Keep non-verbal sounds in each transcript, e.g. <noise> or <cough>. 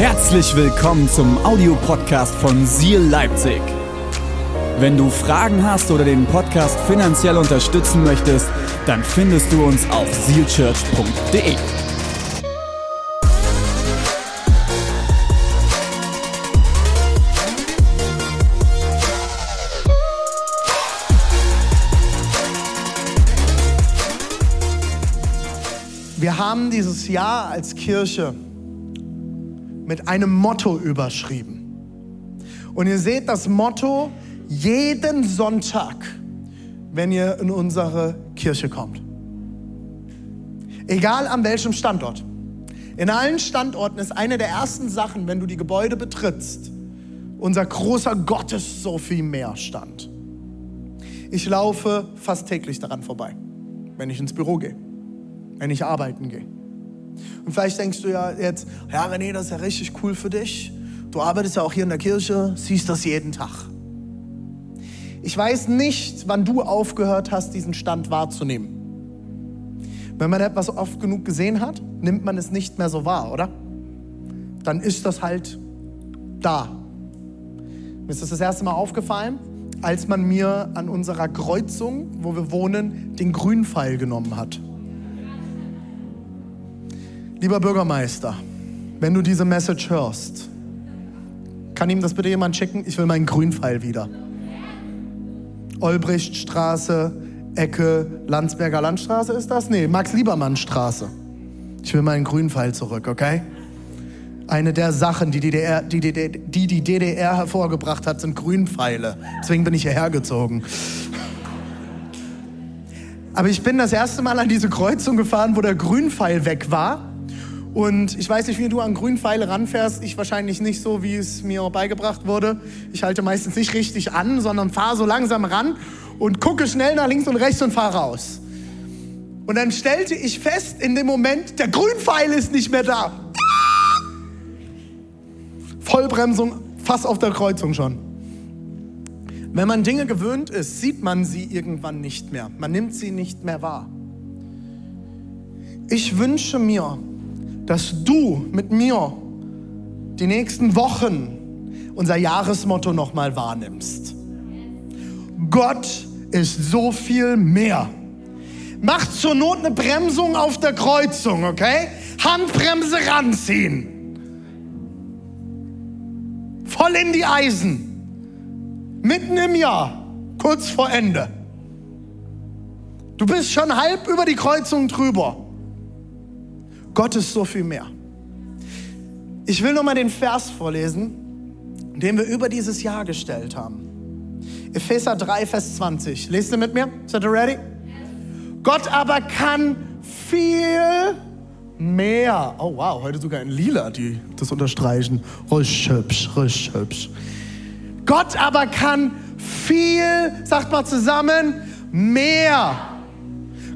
Herzlich willkommen zum Audiopodcast von Seal Leipzig. Wenn du Fragen hast oder den Podcast finanziell unterstützen möchtest, dann findest du uns auf sealchurch.de. Wir haben dieses Jahr als Kirche mit einem Motto überschrieben. Und ihr seht das Motto jeden Sonntag, wenn ihr in unsere Kirche kommt. Egal an welchem Standort. In allen Standorten ist eine der ersten Sachen, wenn du die Gebäude betrittst, unser großer Gott ist so viel mehr Stand. Ich laufe fast täglich daran vorbei, wenn ich ins Büro gehe wenn ich arbeiten gehe. Und vielleicht denkst du ja jetzt, ja René, das ist ja richtig cool für dich. Du arbeitest ja auch hier in der Kirche, siehst das jeden Tag. Ich weiß nicht, wann du aufgehört hast, diesen Stand wahrzunehmen. Wenn man etwas oft genug gesehen hat, nimmt man es nicht mehr so wahr, oder? Dann ist das halt da. Mir ist das das erste Mal aufgefallen, als man mir an unserer Kreuzung, wo wir wohnen, den Grünpfeil genommen hat. Lieber Bürgermeister, wenn du diese Message hörst, kann ihm das bitte jemand schicken? Ich will meinen Grünpfeil wieder. Olbrichtstraße, Ecke, Landsberger Landstraße ist das? Nee, Max-Liebermann-Straße. Ich will meinen Grünpfeil zurück, okay? Eine der Sachen, die die, DDR, die, die, die die DDR hervorgebracht hat, sind Grünpfeile. Deswegen bin ich hierher gezogen. Aber ich bin das erste Mal an diese Kreuzung gefahren, wo der Grünpfeil weg war. Und ich weiß nicht, wie du an Grünpfeile ranfährst. Ich wahrscheinlich nicht so, wie es mir beigebracht wurde. Ich halte meistens nicht richtig an, sondern fahre so langsam ran und gucke schnell nach links und rechts und fahre raus. Und dann stellte ich fest in dem Moment, der Grünpfeil ist nicht mehr da. Vollbremsung fast auf der Kreuzung schon. Wenn man Dinge gewöhnt ist, sieht man sie irgendwann nicht mehr. Man nimmt sie nicht mehr wahr. Ich wünsche mir, dass du mit mir die nächsten Wochen unser Jahresmotto nochmal wahrnimmst. Gott ist so viel mehr. Mach zur Not eine Bremsung auf der Kreuzung, okay? Handbremse ranziehen. Voll in die Eisen. Mitten im Jahr, kurz vor Ende. Du bist schon halb über die Kreuzung drüber. Gott ist so viel mehr. Ich will nochmal den Vers vorlesen, den wir über dieses Jahr gestellt haben. Epheser 3, Vers 20. Lest ihr mit mir? Seid ihr ready? Gott aber kann viel mehr. Oh wow, heute sogar in Lila, die das unterstreichen. Richtig hübsch, richtig hübsch. Gott aber kann viel, sagt mal zusammen, mehr.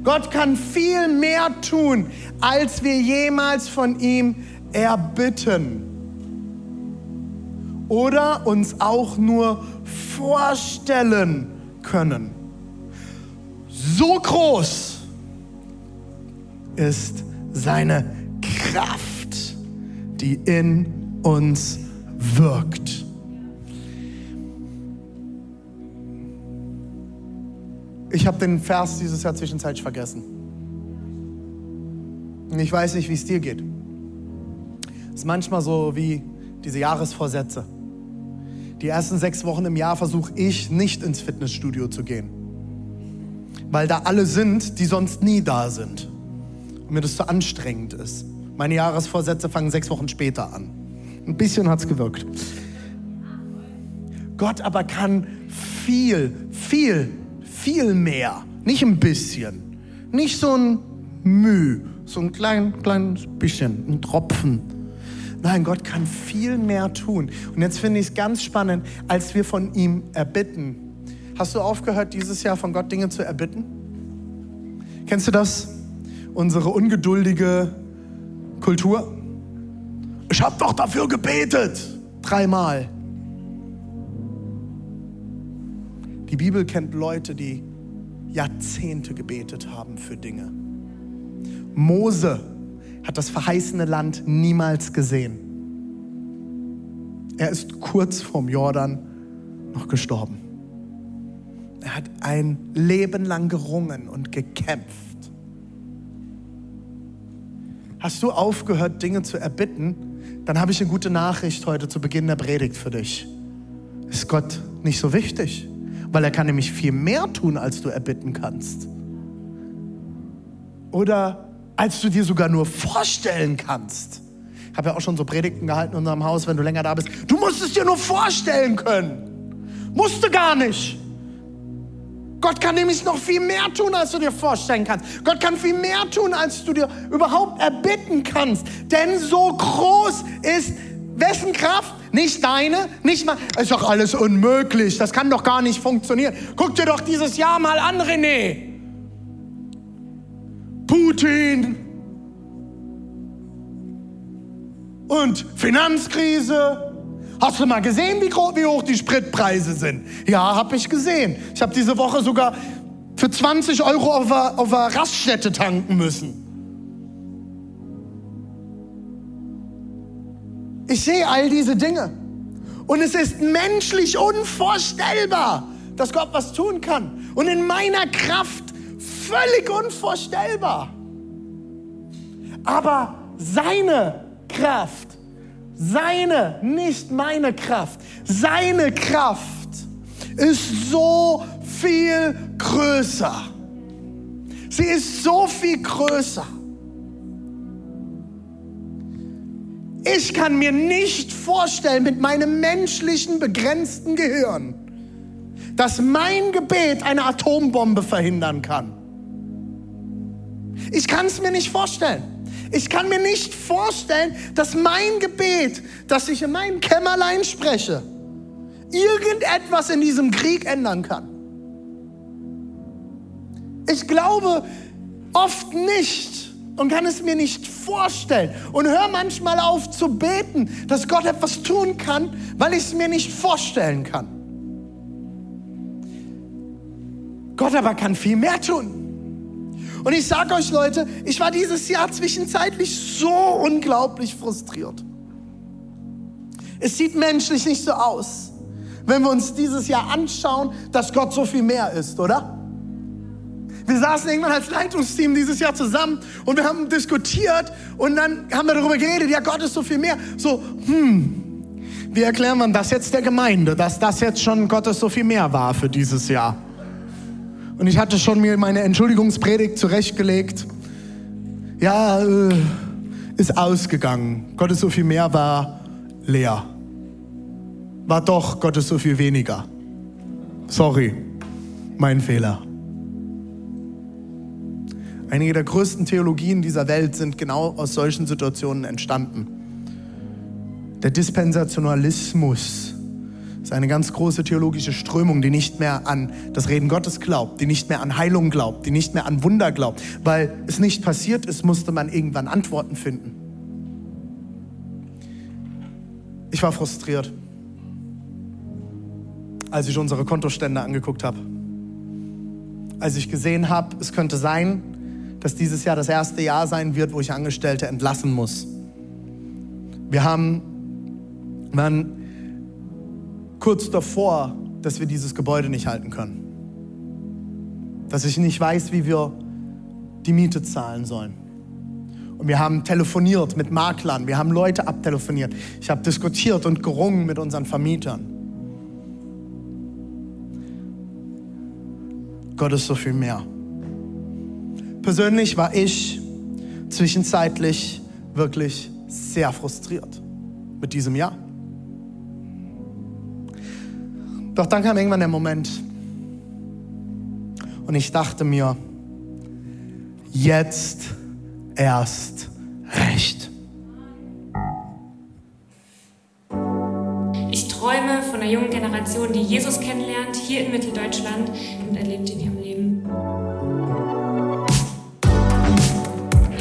Gott kann viel mehr tun, als wir jemals von ihm erbitten. Oder uns auch nur vorstellen können. So groß ist seine Kraft, die in uns wirkt. Ich habe den Vers dieses Jahr zwischenzeitlich vergessen. Und ich weiß nicht, wie es dir geht. Es ist manchmal so wie diese Jahresvorsätze. Die ersten sechs Wochen im Jahr versuche ich nicht ins Fitnessstudio zu gehen. Weil da alle sind, die sonst nie da sind. Und mir das zu anstrengend ist. Meine Jahresvorsätze fangen sechs Wochen später an. Ein bisschen hat es gewirkt. Gott aber kann viel, viel, viel mehr. Nicht ein bisschen. Nicht so ein Müh so ein klein, kleines bisschen, ein Tropfen. Nein, Gott kann viel mehr tun. Und jetzt finde ich es ganz spannend, als wir von ihm erbitten. Hast du aufgehört, dieses Jahr von Gott Dinge zu erbitten? Kennst du das? Unsere ungeduldige Kultur? Ich habe doch dafür gebetet. Dreimal. Die Bibel kennt Leute, die Jahrzehnte gebetet haben für Dinge. Mose hat das verheißene Land niemals gesehen. Er ist kurz vorm Jordan noch gestorben. Er hat ein Leben lang gerungen und gekämpft. Hast du aufgehört, Dinge zu erbitten? Dann habe ich eine gute Nachricht heute zu Beginn der Predigt für dich. Ist Gott nicht so wichtig? Weil er kann nämlich viel mehr tun, als du erbitten kannst. Oder als du dir sogar nur vorstellen kannst. Ich habe ja auch schon so Predigten gehalten in unserem Haus, wenn du länger da bist. Du musst es dir nur vorstellen können. Musste gar nicht. Gott kann nämlich noch viel mehr tun, als du dir vorstellen kannst. Gott kann viel mehr tun, als du dir überhaupt erbitten kannst. Denn so groß ist wessen Kraft? Nicht deine, nicht mal. Ist doch alles unmöglich. Das kann doch gar nicht funktionieren. Guck dir doch dieses Jahr mal an, René. Putin und Finanzkrise Hast du mal gesehen, wie, wie hoch die Spritpreise sind? Ja, habe ich gesehen. Ich habe diese Woche sogar für 20 Euro auf einer, auf einer Raststätte tanken müssen. Ich sehe all diese Dinge. Und es ist menschlich unvorstellbar, dass Gott was tun kann. Und in meiner Kraft völlig unvorstellbar. Aber seine Kraft seine, nicht meine Kraft. Seine Kraft ist so viel größer. Sie ist so viel größer. Ich kann mir nicht vorstellen mit meinem menschlichen begrenzten Gehirn, dass mein Gebet eine Atombombe verhindern kann. Ich kann es mir nicht vorstellen. Ich kann mir nicht vorstellen, dass mein Gebet, das ich in meinem Kämmerlein spreche, irgendetwas in diesem Krieg ändern kann. Ich glaube oft nicht und kann es mir nicht vorstellen und höre manchmal auf zu beten, dass Gott etwas tun kann, weil ich es mir nicht vorstellen kann. Gott aber kann viel mehr tun. Und ich sage euch Leute, ich war dieses Jahr zwischenzeitlich so unglaublich frustriert. Es sieht menschlich nicht so aus, wenn wir uns dieses Jahr anschauen, dass Gott so viel mehr ist, oder? Wir saßen irgendwann als Leitungsteam dieses Jahr zusammen und wir haben diskutiert und dann haben wir darüber geredet, ja, Gott ist so viel mehr. So, hm, wie erklären wir das jetzt der Gemeinde, dass das jetzt schon Gottes so viel mehr war für dieses Jahr? Und ich hatte schon mir meine Entschuldigungspredigt zurechtgelegt. Ja, äh, ist ausgegangen. Gottes so viel mehr war leer. War doch Gottes so viel weniger. Sorry, mein Fehler. Einige der größten Theologien dieser Welt sind genau aus solchen Situationen entstanden. Der Dispensationalismus ist eine ganz große theologische Strömung, die nicht mehr an das Reden Gottes glaubt, die nicht mehr an Heilung glaubt, die nicht mehr an Wunder glaubt. Weil es nicht passiert ist, musste man irgendwann Antworten finden. Ich war frustriert, als ich unsere Kontostände angeguckt habe. Als ich gesehen habe, es könnte sein, dass dieses Jahr das erste Jahr sein wird, wo ich Angestellte entlassen muss. Wir haben, man kurz davor, dass wir dieses Gebäude nicht halten können. Dass ich nicht weiß, wie wir die Miete zahlen sollen. Und wir haben telefoniert mit Maklern, wir haben Leute abtelefoniert. Ich habe diskutiert und gerungen mit unseren Vermietern. Gott ist so viel mehr. Persönlich war ich zwischenzeitlich wirklich sehr frustriert mit diesem Jahr. Doch dann kam irgendwann der Moment und ich dachte mir, jetzt erst recht. Ich träume von einer jungen Generation, die Jesus kennenlernt, hier in Mitteldeutschland und erlebt in ihrem Leben.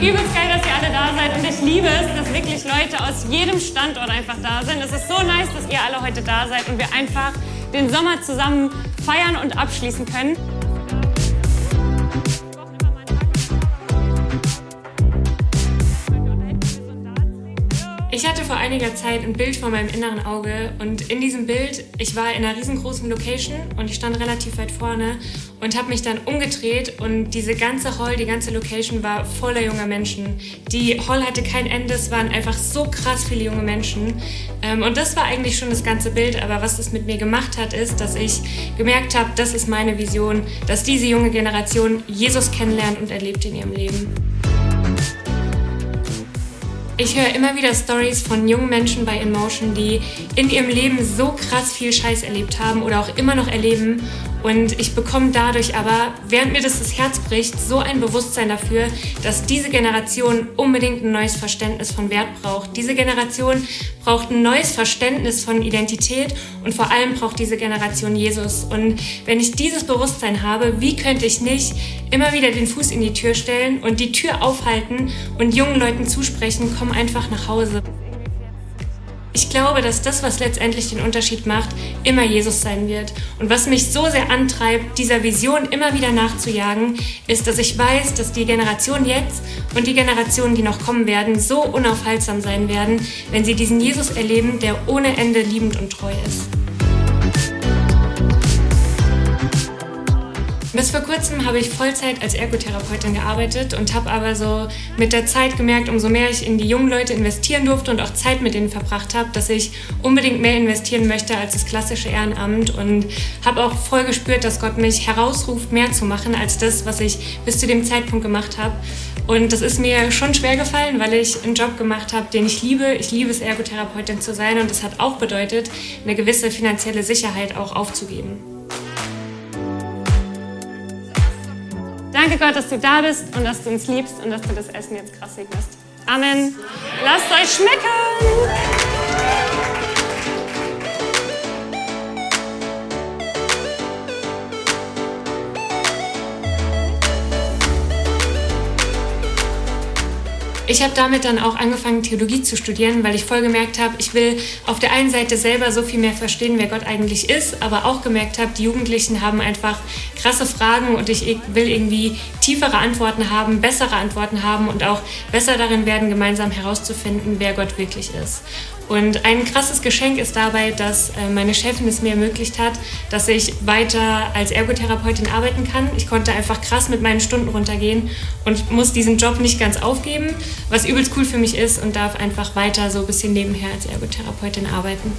Übelst geil, dass ihr alle da seid und ich liebe es, dass wirklich Leute aus jedem Standort einfach da sind. Es ist so nice, dass ihr alle heute da seid und wir einfach den Sommer zusammen feiern und abschließen können. Ich hatte vor einiger Zeit ein Bild vor meinem inneren Auge und in diesem Bild, ich war in einer riesengroßen Location und ich stand relativ weit vorne und habe mich dann umgedreht und diese ganze Hall, die ganze Location war voller junger Menschen. Die Hall hatte kein Ende, es waren einfach so krass viele junge Menschen ähm, und das war eigentlich schon das ganze Bild, aber was das mit mir gemacht hat, ist, dass ich gemerkt habe, das ist meine Vision, dass diese junge Generation Jesus kennenlernt und erlebt in ihrem Leben. Ich höre immer wieder Stories von jungen Menschen bei InMotion, die in ihrem Leben so krass viel Scheiß erlebt haben oder auch immer noch erleben und ich bekomme dadurch aber, während mir das das Herz bricht, so ein Bewusstsein dafür, dass diese Generation unbedingt ein neues Verständnis von Wert braucht. Diese Generation braucht ein neues Verständnis von Identität und vor allem braucht diese Generation Jesus. Und wenn ich dieses Bewusstsein habe, wie könnte ich nicht immer wieder den Fuß in die Tür stellen und die Tür aufhalten und jungen Leuten zusprechen, komm einfach nach Hause. Ich glaube, dass das, was letztendlich den Unterschied macht, immer Jesus sein wird. Und was mich so sehr antreibt, dieser Vision immer wieder nachzujagen, ist, dass ich weiß, dass die Generation jetzt und die Generationen, die noch kommen werden, so unaufhaltsam sein werden, wenn sie diesen Jesus erleben, der ohne Ende liebend und treu ist. Bis vor kurzem habe ich Vollzeit als Ergotherapeutin gearbeitet und habe aber so mit der Zeit gemerkt, umso mehr ich in die jungen Leute investieren durfte und auch Zeit mit ihnen verbracht habe, dass ich unbedingt mehr investieren möchte als das klassische Ehrenamt und habe auch voll gespürt, dass Gott mich herausruft, mehr zu machen als das, was ich bis zu dem Zeitpunkt gemacht habe. Und das ist mir schon schwer gefallen, weil ich einen Job gemacht habe, den ich liebe. Ich liebe es, Ergotherapeutin zu sein und das hat auch bedeutet, eine gewisse finanzielle Sicherheit auch aufzugeben. Danke Gott, dass du da bist und dass du uns liebst und dass du das Essen jetzt krass segnest. Amen. Lasst euch schmecken! Ich habe damit dann auch angefangen, Theologie zu studieren, weil ich voll gemerkt habe, ich will auf der einen Seite selber so viel mehr verstehen, wer Gott eigentlich ist, aber auch gemerkt habe, die Jugendlichen haben einfach krasse Fragen und ich will irgendwie tiefere Antworten haben, bessere Antworten haben und auch besser darin werden, gemeinsam herauszufinden, wer Gott wirklich ist. Und ein krasses Geschenk ist dabei, dass äh, meine Chefin es mir ermöglicht hat, dass ich weiter als Ergotherapeutin arbeiten kann. Ich konnte einfach krass mit meinen Stunden runtergehen und muss diesen Job nicht ganz aufgeben, was übelst cool für mich ist und darf einfach weiter so ein bisschen nebenher als Ergotherapeutin arbeiten.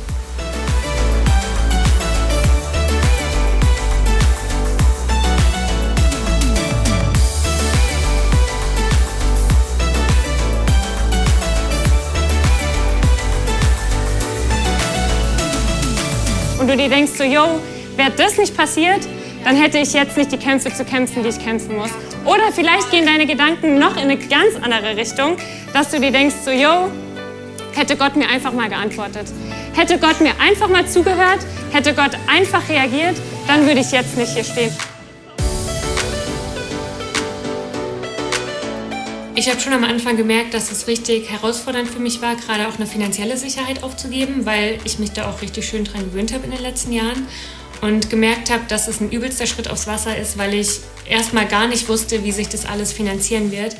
Und du dir denkst so, yo, wäre das nicht passiert, dann hätte ich jetzt nicht die Kämpfe zu kämpfen, die ich kämpfen muss. Oder vielleicht gehen deine Gedanken noch in eine ganz andere Richtung, dass du dir denkst so, yo, hätte Gott mir einfach mal geantwortet. Hätte Gott mir einfach mal zugehört, hätte Gott einfach reagiert, dann würde ich jetzt nicht hier stehen. Ich habe schon am Anfang gemerkt, dass es richtig herausfordernd für mich war, gerade auch eine finanzielle Sicherheit aufzugeben, weil ich mich da auch richtig schön dran gewöhnt habe in den letzten Jahren und gemerkt habe, dass es ein übelster Schritt aufs Wasser ist, weil ich erstmal gar nicht wusste, wie sich das alles finanzieren wird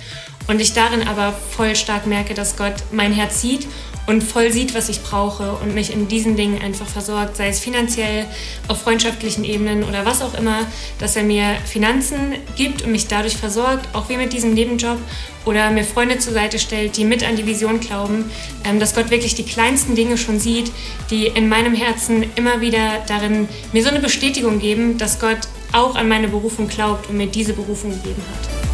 und ich darin aber voll stark merke, dass Gott mein Herz sieht und voll sieht, was ich brauche und mich in diesen Dingen einfach versorgt, sei es finanziell, auf freundschaftlichen Ebenen oder was auch immer, dass er mir Finanzen gibt und mich dadurch versorgt, auch wie mit diesem Nebenjob oder mir Freunde zur Seite stellt, die mit an die Vision glauben, ähm, dass Gott wirklich die kleinsten Dinge schon sieht, die in meinem Herzen immer wieder darin mir so eine Bestätigung geben, dass Gott auch an meine Berufung glaubt und mir diese Berufung gegeben hat.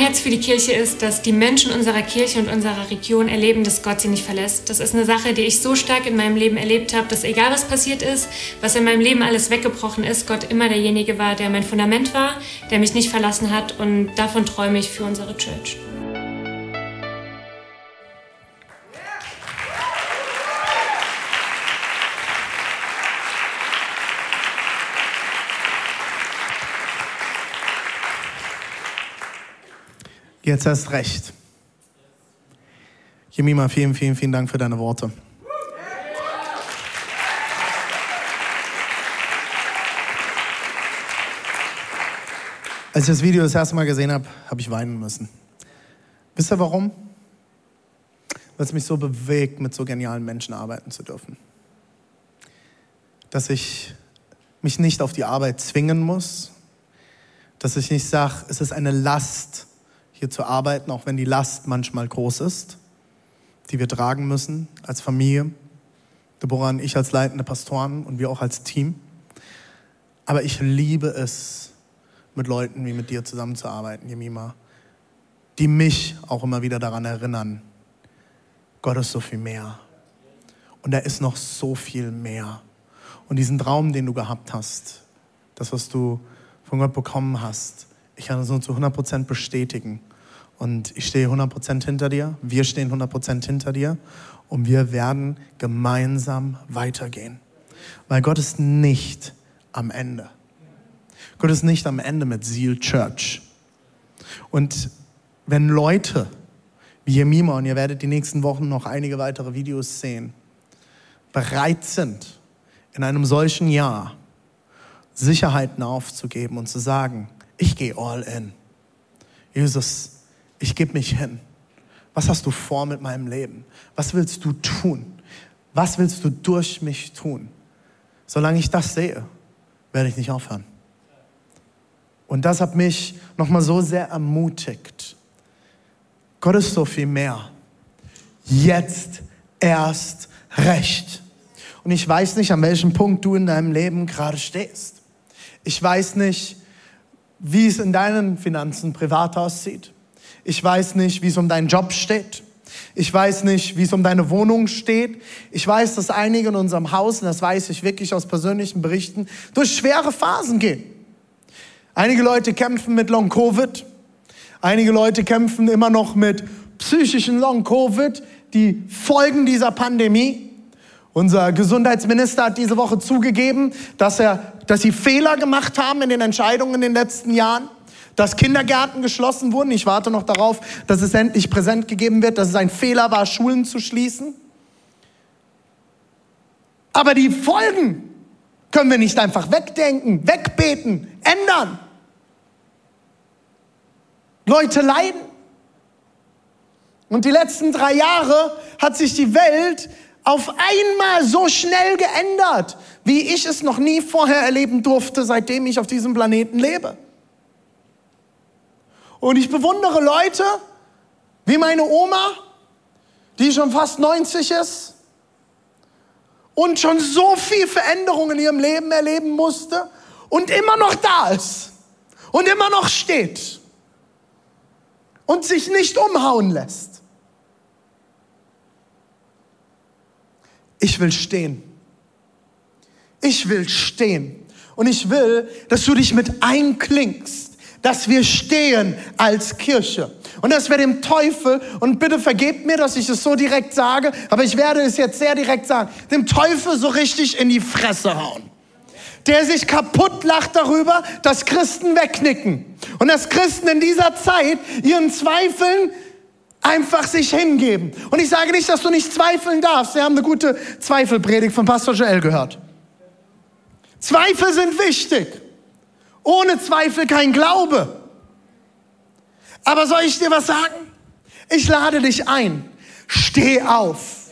Mein Herz für die Kirche ist, dass die Menschen unserer Kirche und unserer Region erleben, dass Gott sie nicht verlässt. Das ist eine Sache, die ich so stark in meinem Leben erlebt habe, dass egal was passiert ist, was in meinem Leben alles weggebrochen ist, Gott immer derjenige war, der mein Fundament war, der mich nicht verlassen hat und davon träume ich für unsere Church. Jetzt erst recht. Jemima, vielen, vielen, vielen Dank für deine Worte. Als ich das Video das erste Mal gesehen habe, habe ich weinen müssen. Wisst ihr warum? Weil es mich so bewegt, mit so genialen Menschen arbeiten zu dürfen. Dass ich mich nicht auf die Arbeit zwingen muss, dass ich nicht sage, es ist eine Last, hier zu arbeiten, auch wenn die Last manchmal groß ist, die wir tragen müssen als Familie. Deborah und ich als leitende Pastoren und wir auch als Team. Aber ich liebe es, mit Leuten wie mit dir zusammenzuarbeiten, Jemima, die mich auch immer wieder daran erinnern, Gott ist so viel mehr. Und er ist noch so viel mehr. Und diesen Traum, den du gehabt hast, das, was du von Gott bekommen hast, ich kann es nur zu 100% bestätigen. Und ich stehe 100% hinter dir, wir stehen 100% hinter dir und wir werden gemeinsam weitergehen. Weil Gott ist nicht am Ende. Gott ist nicht am Ende mit Seal Church. Und wenn Leute wie Jemima, und ihr werdet die nächsten Wochen noch einige weitere Videos sehen, bereit sind, in einem solchen Jahr Sicherheiten aufzugeben und zu sagen, ich gehe all in. Jesus, ich gebe mich hin. Was hast du vor mit meinem Leben? Was willst du tun? Was willst du durch mich tun? Solange ich das sehe, werde ich nicht aufhören. Und das hat mich nochmal so sehr ermutigt. Gott ist so viel mehr. Jetzt erst recht. Und ich weiß nicht, an welchem Punkt du in deinem Leben gerade stehst. Ich weiß nicht, wie es in deinen Finanzen privat aussieht. Ich weiß nicht, wie es um deinen Job steht. Ich weiß nicht, wie es um deine Wohnung steht. Ich weiß, dass einige in unserem Haus, und das weiß ich wirklich aus persönlichen Berichten, durch schwere Phasen gehen. Einige Leute kämpfen mit Long Covid. Einige Leute kämpfen immer noch mit psychischen Long Covid, die Folgen dieser Pandemie. Unser Gesundheitsminister hat diese Woche zugegeben, dass, er, dass sie Fehler gemacht haben in den Entscheidungen in den letzten Jahren, dass Kindergärten geschlossen wurden. Ich warte noch darauf, dass es endlich präsent gegeben wird, dass es ein Fehler war, Schulen zu schließen. Aber die Folgen können wir nicht einfach wegdenken, wegbeten, ändern. Leute leiden. Und die letzten drei Jahre hat sich die Welt auf einmal so schnell geändert, wie ich es noch nie vorher erleben durfte, seitdem ich auf diesem Planeten lebe. Und ich bewundere Leute wie meine Oma, die schon fast 90 ist und schon so viel Veränderung in ihrem Leben erleben musste und immer noch da ist und immer noch steht und sich nicht umhauen lässt. ich will stehen. Ich will stehen. Und ich will, dass du dich mit einklingst, dass wir stehen als Kirche. Und dass wir dem Teufel, und bitte vergebt mir, dass ich es so direkt sage, aber ich werde es jetzt sehr direkt sagen, dem Teufel so richtig in die Fresse hauen. Der sich kaputt lacht darüber, dass Christen wegnicken. Und dass Christen in dieser Zeit ihren Zweifeln Einfach sich hingeben. Und ich sage nicht, dass du nicht zweifeln darfst. Wir haben eine gute Zweifelpredigt von Pastor Joel gehört. Zweifel sind wichtig. Ohne Zweifel kein Glaube. Aber soll ich dir was sagen? Ich lade dich ein. Steh auf.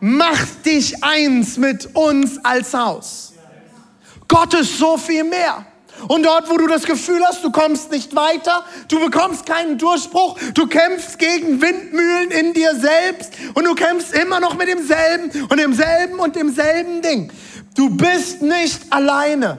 Mach dich eins mit uns als Haus. Gott ist so viel mehr. Und dort, wo du das Gefühl hast, du kommst nicht weiter, du bekommst keinen Durchbruch, du kämpfst gegen Windmühlen in dir selbst und du kämpfst immer noch mit demselben und demselben und demselben Ding. Du bist nicht alleine.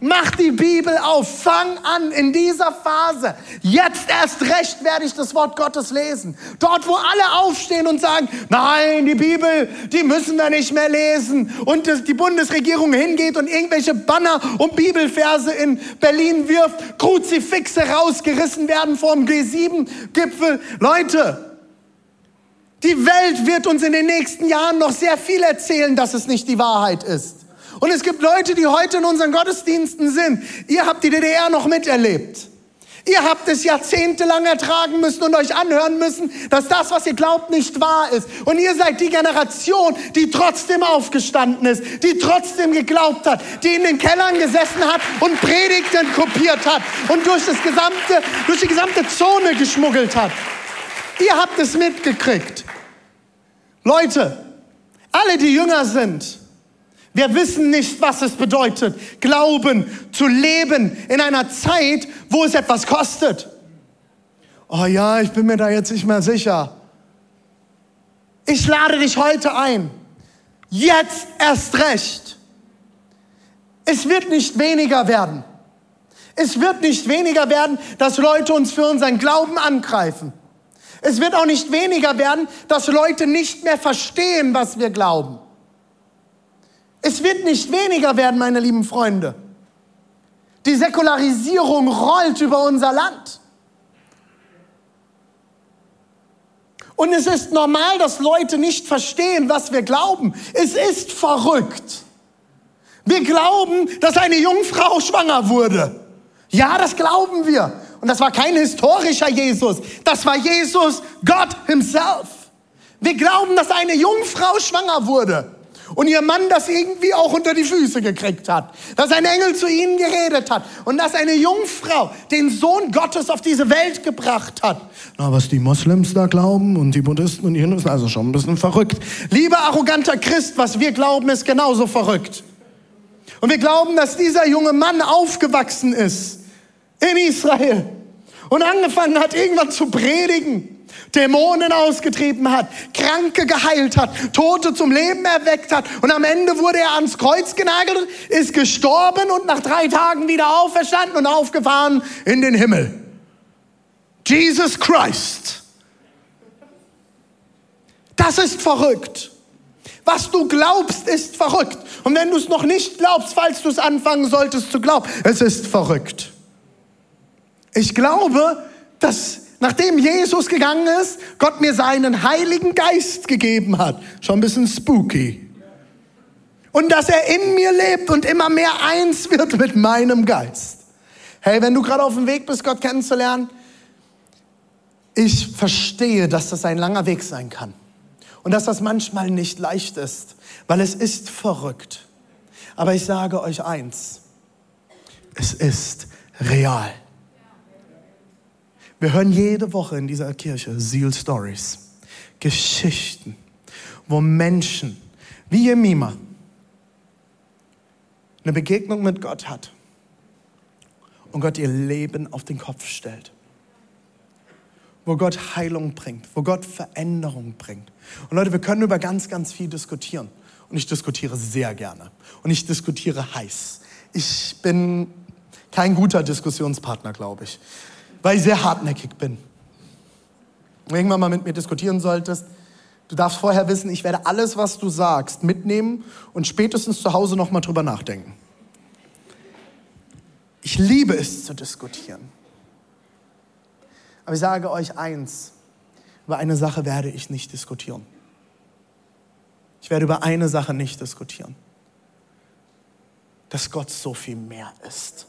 Mach die Bibel auf, fang an in dieser Phase. Jetzt erst recht werde ich das Wort Gottes lesen. Dort, wo alle aufstehen und sagen, nein, die Bibel, die müssen wir nicht mehr lesen. Und die Bundesregierung hingeht und irgendwelche Banner und Bibelverse in Berlin wirft, Kruzifixe rausgerissen werden vom G7-Gipfel. Leute, die Welt wird uns in den nächsten Jahren noch sehr viel erzählen, dass es nicht die Wahrheit ist. Und es gibt Leute, die heute in unseren Gottesdiensten sind. Ihr habt die DDR noch miterlebt. Ihr habt es jahrzehntelang ertragen müssen und euch anhören müssen, dass das, was ihr glaubt, nicht wahr ist. Und ihr seid die Generation, die trotzdem aufgestanden ist, die trotzdem geglaubt hat, die in den Kellern gesessen hat und Predigten kopiert hat und durch, das gesamte, durch die gesamte Zone geschmuggelt hat. Ihr habt es mitgekriegt. Leute, alle, die jünger sind, wir wissen nicht, was es bedeutet, Glauben zu leben in einer Zeit, wo es etwas kostet. Oh ja, ich bin mir da jetzt nicht mehr sicher. Ich lade dich heute ein. Jetzt erst recht. Es wird nicht weniger werden. Es wird nicht weniger werden, dass Leute uns für unseren Glauben angreifen. Es wird auch nicht weniger werden, dass Leute nicht mehr verstehen, was wir glauben. Es wird nicht weniger werden, meine lieben Freunde. Die Säkularisierung rollt über unser Land. Und es ist normal, dass Leute nicht verstehen, was wir glauben. Es ist verrückt. Wir glauben, dass eine Jungfrau schwanger wurde. Ja, das glauben wir. Und das war kein historischer Jesus. Das war Jesus, Gott himself. Wir glauben, dass eine Jungfrau schwanger wurde und ihr Mann das irgendwie auch unter die Füße gekriegt hat, dass ein Engel zu ihnen geredet hat und dass eine Jungfrau den Sohn Gottes auf diese Welt gebracht hat. Na, was die Moslems da glauben und die Buddhisten und die Hindus, also schon ein bisschen verrückt. Lieber arroganter Christ, was wir glauben, ist genauso verrückt. Und wir glauben, dass dieser junge Mann aufgewachsen ist in Israel und angefangen hat, irgendwann zu predigen Dämonen ausgetrieben hat, Kranke geheilt hat, Tote zum Leben erweckt hat. Und am Ende wurde er ans Kreuz genagelt, ist gestorben und nach drei Tagen wieder auferstanden und aufgefahren in den Himmel. Jesus Christ. Das ist verrückt. Was du glaubst, ist verrückt. Und wenn du es noch nicht glaubst, falls du es anfangen solltest zu glauben, es ist verrückt. Ich glaube, dass nachdem Jesus gegangen ist, Gott mir seinen Heiligen Geist gegeben hat. Schon ein bisschen spooky. Und dass er in mir lebt und immer mehr eins wird mit meinem Geist. Hey, wenn du gerade auf dem Weg bist, Gott kennenzulernen, ich verstehe, dass das ein langer Weg sein kann. Und dass das manchmal nicht leicht ist, weil es ist verrückt. Aber ich sage euch eins, es ist real. Wir hören jede Woche in dieser Kirche Seal Stories, Geschichten, wo Menschen wie Jemima eine Begegnung mit Gott hat und Gott ihr Leben auf den Kopf stellt. Wo Gott Heilung bringt, wo Gott Veränderung bringt. Und Leute, wir können über ganz, ganz viel diskutieren. Und ich diskutiere sehr gerne. Und ich diskutiere heiß. Ich bin kein guter Diskussionspartner, glaube ich weil ich sehr hartnäckig bin. Wenn irgendwann mal mit mir diskutieren solltest, du darfst vorher wissen, ich werde alles, was du sagst, mitnehmen und spätestens zu Hause nochmal drüber nachdenken. Ich liebe es zu diskutieren. Aber ich sage euch eins, über eine Sache werde ich nicht diskutieren. Ich werde über eine Sache nicht diskutieren. Dass Gott so viel mehr ist.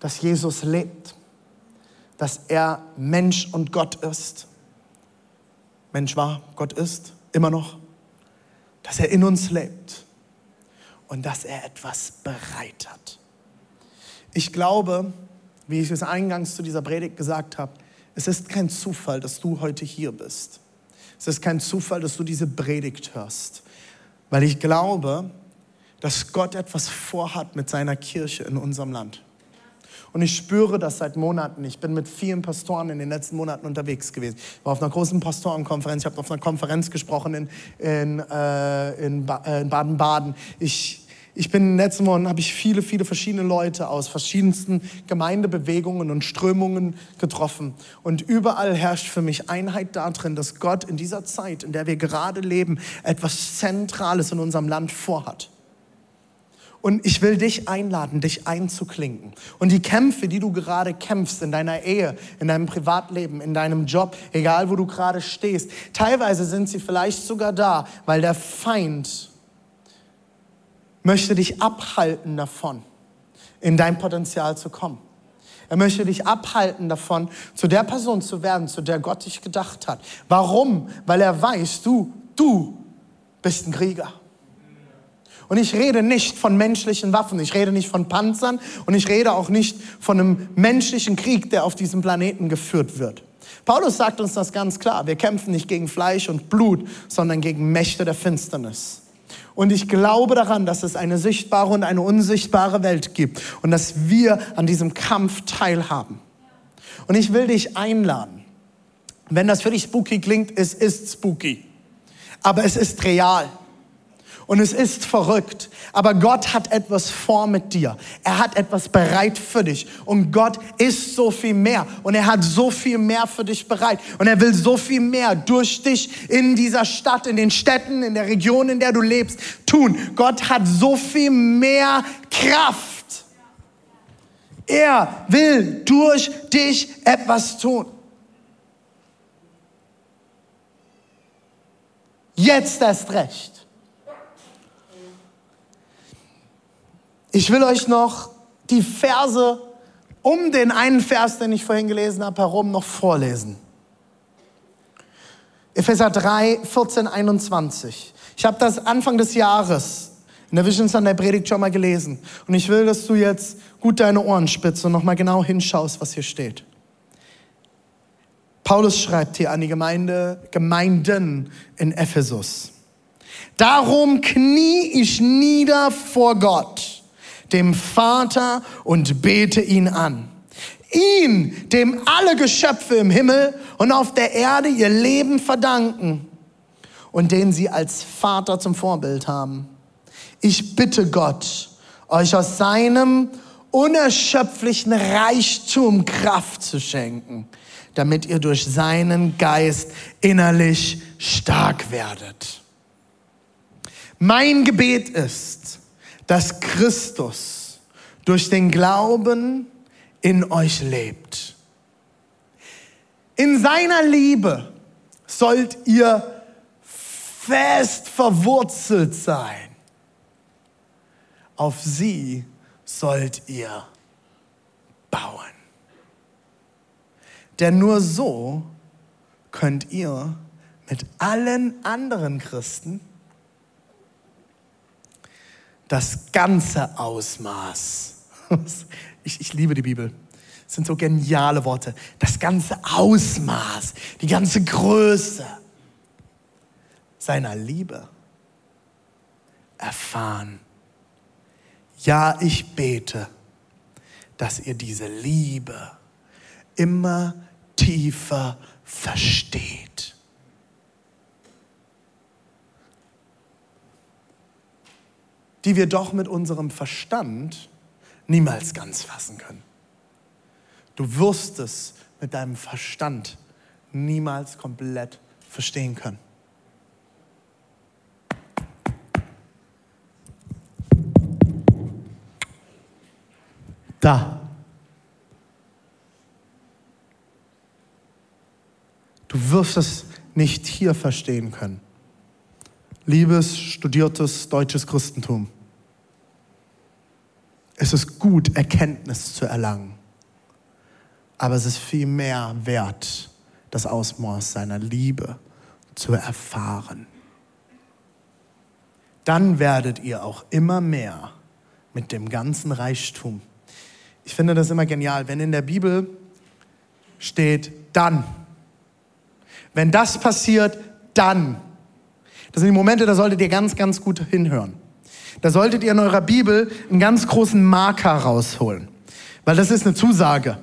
Dass Jesus lebt dass er Mensch und Gott ist. Mensch war, Gott ist, immer noch. Dass er in uns lebt und dass er etwas bereit hat. Ich glaube, wie ich es eingangs zu dieser Predigt gesagt habe, es ist kein Zufall, dass du heute hier bist. Es ist kein Zufall, dass du diese Predigt hörst, weil ich glaube, dass Gott etwas vorhat mit seiner Kirche in unserem Land. Und ich spüre das seit Monaten. Ich bin mit vielen Pastoren in den letzten Monaten unterwegs gewesen. Ich war auf einer großen Pastorenkonferenz, ich habe auf einer Konferenz gesprochen in, in, äh, in, ba äh, in Baden-Baden. Ich, ich bin in den letzten Monaten, habe ich viele, viele verschiedene Leute aus verschiedensten Gemeindebewegungen und Strömungen getroffen. Und überall herrscht für mich Einheit darin, dass Gott in dieser Zeit, in der wir gerade leben, etwas Zentrales in unserem Land vorhat. Und ich will dich einladen, dich einzuklinken. Und die Kämpfe, die du gerade kämpfst in deiner Ehe, in deinem Privatleben, in deinem Job, egal wo du gerade stehst, teilweise sind sie vielleicht sogar da, weil der Feind möchte dich abhalten davon, in dein Potenzial zu kommen. Er möchte dich abhalten davon, zu der Person zu werden, zu der Gott dich gedacht hat. Warum? Weil er weiß, du, du bist ein Krieger. Und ich rede nicht von menschlichen Waffen, ich rede nicht von Panzern und ich rede auch nicht von einem menschlichen Krieg, der auf diesem Planeten geführt wird. Paulus sagt uns das ganz klar. Wir kämpfen nicht gegen Fleisch und Blut, sondern gegen Mächte der Finsternis. Und ich glaube daran, dass es eine sichtbare und eine unsichtbare Welt gibt und dass wir an diesem Kampf teilhaben. Und ich will dich einladen. Wenn das für dich spooky klingt, es ist spooky. Aber es ist real. Und es ist verrückt, aber Gott hat etwas vor mit dir. Er hat etwas bereit für dich. Und Gott ist so viel mehr. Und er hat so viel mehr für dich bereit. Und er will so viel mehr durch dich in dieser Stadt, in den Städten, in der Region, in der du lebst, tun. Gott hat so viel mehr Kraft. Er will durch dich etwas tun. Jetzt erst recht. Ich will euch noch die Verse um den einen Vers, den ich vorhin gelesen habe, herum noch vorlesen. Epheser 3, 14, 21. Ich habe das Anfang des Jahres in der Vision Sunday Predigt schon mal gelesen. Und ich will, dass du jetzt gut deine Ohren spitzt und nochmal genau hinschaust, was hier steht. Paulus schreibt hier an die Gemeinde, Gemeinden in Ephesus. Darum knie ich nieder vor Gott dem Vater und bete ihn an. Ihn, dem alle Geschöpfe im Himmel und auf der Erde ihr Leben verdanken und den sie als Vater zum Vorbild haben. Ich bitte Gott, euch aus seinem unerschöpflichen Reichtum Kraft zu schenken, damit ihr durch seinen Geist innerlich stark werdet. Mein Gebet ist, dass Christus durch den Glauben in euch lebt. In seiner Liebe sollt ihr fest verwurzelt sein. Auf sie sollt ihr bauen. Denn nur so könnt ihr mit allen anderen Christen das ganze Ausmaß. <laughs> Ich, ich liebe die Bibel. Das sind so geniale Worte. Das ganze Ausmaß, die ganze Größe seiner Liebe erfahren. Ja, ich bete, dass ihr diese Liebe immer tiefer versteht. Die wir doch mit unserem Verstand niemals ganz fassen können. Du wirst es mit deinem Verstand niemals komplett verstehen können. Da. Du wirst es nicht hier verstehen können liebes, studiertes deutsches Christentum. Es ist gut, Erkenntnis zu erlangen. Aber es ist viel mehr wert, das Ausmaß seiner Liebe zu erfahren. Dann werdet ihr auch immer mehr mit dem ganzen Reichtum. Ich finde das immer genial, wenn in der Bibel steht dann. Wenn das passiert, dann das sind die Momente, da solltet ihr ganz, ganz gut hinhören. Da solltet ihr in eurer Bibel einen ganz großen Marker rausholen. Weil das ist eine Zusage.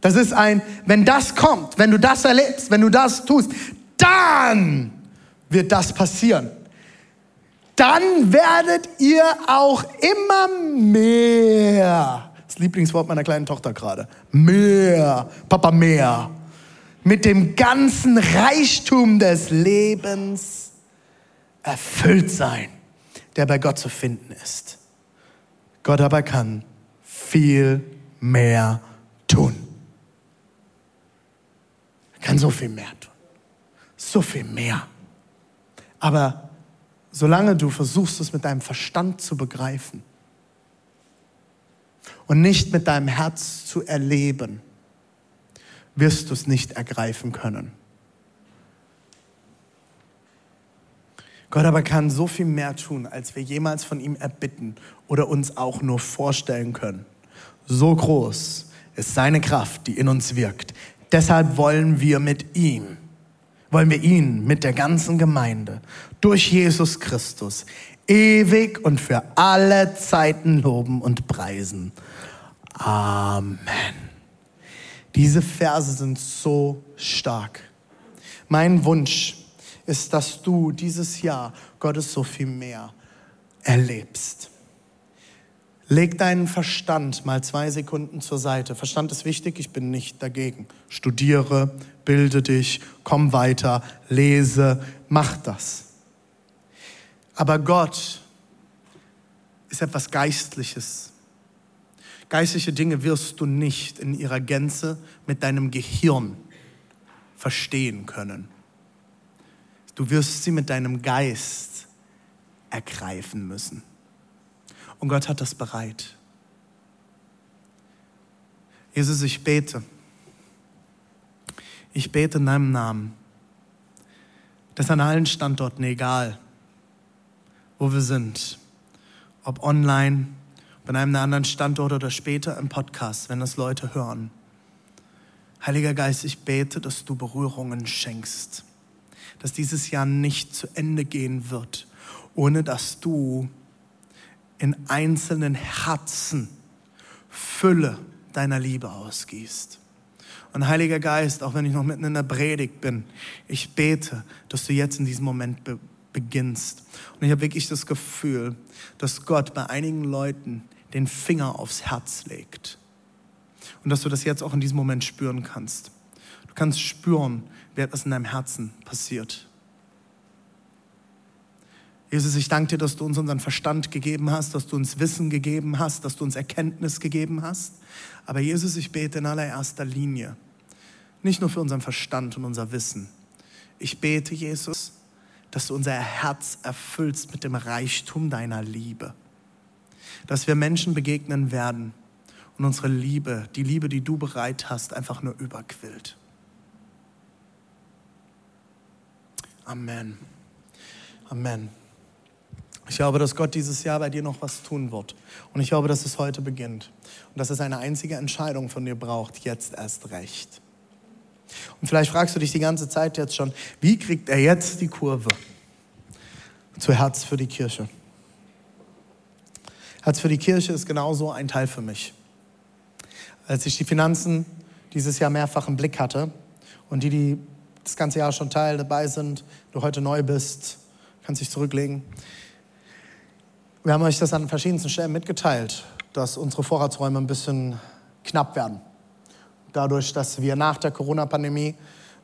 Das ist ein, wenn das kommt, wenn du das erlebst, wenn du das tust, dann wird das passieren. Dann werdet ihr auch immer mehr. Das Lieblingswort meiner kleinen Tochter gerade. Mehr. Papa, mehr. Mit dem ganzen Reichtum des Lebens erfüllt sein, der bei Gott zu finden ist. Gott aber kann viel mehr tun. Er kann so viel mehr tun. So viel mehr. Aber solange du versuchst, es mit deinem Verstand zu begreifen, und nicht mit deinem Herz zu erleben, wirst du es nicht ergreifen können. Gott aber kann so viel mehr tun, als wir jemals von ihm erbitten oder uns auch nur vorstellen können. So groß ist seine Kraft, die in uns wirkt. Deshalb wollen wir mit ihm, wollen wir ihn mit der ganzen Gemeinde durch Jesus Christus ewig und für alle Zeiten loben und preisen. Amen. Diese Verse sind so stark. Mein Wunsch ist, dass du dieses Jahr Gottes so viel mehr erlebst. Leg deinen Verstand mal zwei Sekunden zur Seite. Verstand ist wichtig, ich bin nicht dagegen. Studiere, bilde dich, komm weiter, lese, mach das. Aber Gott ist etwas Geistliches. Geistliche Dinge wirst du nicht in ihrer Gänze mit deinem Gehirn verstehen können. Du wirst sie mit deinem Geist ergreifen müssen. Und Gott hat das bereit. Jesus, ich bete. Ich bete in deinem Namen, dass an allen Standorten, egal wo wir sind, ob online, ob an einem anderen Standort oder später im Podcast, wenn das Leute hören. Heiliger Geist, ich bete, dass du Berührungen schenkst, dass dieses Jahr nicht zu Ende gehen wird, ohne dass du in einzelnen Herzen Fülle deiner Liebe ausgießt. Und Heiliger Geist, auch wenn ich noch mitten in der Predigt bin, ich bete, dass du jetzt in diesem Moment be beginnst. Und ich habe wirklich das Gefühl, dass Gott bei einigen Leuten den Finger aufs Herz legt. Und dass du das jetzt auch in diesem Moment spüren kannst. Du kannst spüren, wie etwas in deinem Herzen passiert. Jesus, ich danke dir, dass du uns unseren Verstand gegeben hast, dass du uns Wissen gegeben hast, dass du uns Erkenntnis gegeben hast. Aber Jesus, ich bete in allererster Linie, nicht nur für unseren Verstand und unser Wissen. Ich bete, Jesus, dass du unser Herz erfüllst mit dem Reichtum deiner Liebe. Dass wir Menschen begegnen werden und unsere Liebe, die Liebe, die du bereit hast, einfach nur überquillt. Amen. Amen. Ich glaube, dass Gott dieses Jahr bei dir noch was tun wird. Und ich glaube, dass es heute beginnt. Und dass es eine einzige Entscheidung von dir braucht, jetzt erst recht. Und vielleicht fragst du dich die ganze Zeit jetzt schon, wie kriegt er jetzt die Kurve zu Herz für die Kirche? Herz für die Kirche ist genauso ein Teil für mich. Als ich die Finanzen dieses Jahr mehrfach im Blick hatte und die, die das ganze Jahr schon Teil dabei sind, du heute neu bist, kannst dich zurücklegen, wir haben euch das an verschiedensten Stellen mitgeteilt, dass unsere Vorratsräume ein bisschen knapp werden. Dadurch, dass wir nach der Corona-Pandemie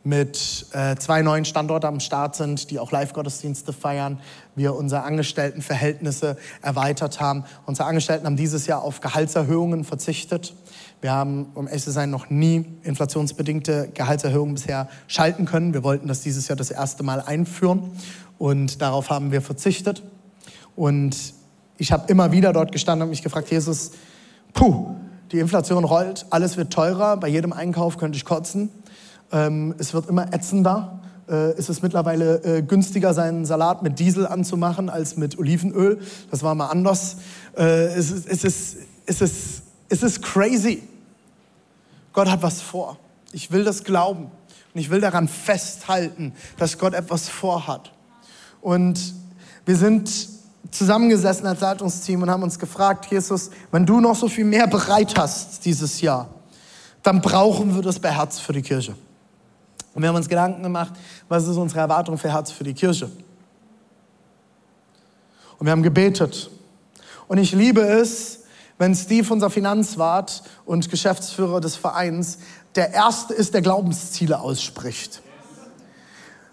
mit äh, zwei neuen Standorten am Start sind, die auch Live-Gottesdienste feiern, wir unsere Angestelltenverhältnisse erweitert haben. Unsere Angestellten haben dieses Jahr auf Gehaltserhöhungen verzichtet. Wir haben, um ehrlich zu sein, noch nie inflationsbedingte Gehaltserhöhungen bisher schalten können. Wir wollten das dieses Jahr das erste Mal einführen und darauf haben wir verzichtet. Und ich habe immer wieder dort gestanden und mich gefragt, Jesus, puh, die Inflation rollt, alles wird teurer, bei jedem Einkauf könnte ich kotzen. Ähm, es wird immer ätzender. Äh, es ist mittlerweile äh, günstiger, seinen Salat mit Diesel anzumachen als mit Olivenöl. Das war mal anders. Äh, es, es, ist, es, ist, es ist crazy. Gott hat was vor. Ich will das glauben. Und ich will daran festhalten, dass Gott etwas vorhat. Und wir sind zusammengesessen als Leitungsteam und haben uns gefragt, Jesus, wenn du noch so viel mehr bereit hast dieses Jahr, dann brauchen wir das bei Herz für die Kirche. Und wir haben uns Gedanken gemacht, was ist unsere Erwartung für Herz für die Kirche? Und wir haben gebetet. Und ich liebe es, wenn Steve, unser Finanzwart und Geschäftsführer des Vereins, der Erste ist, der Glaubensziele ausspricht.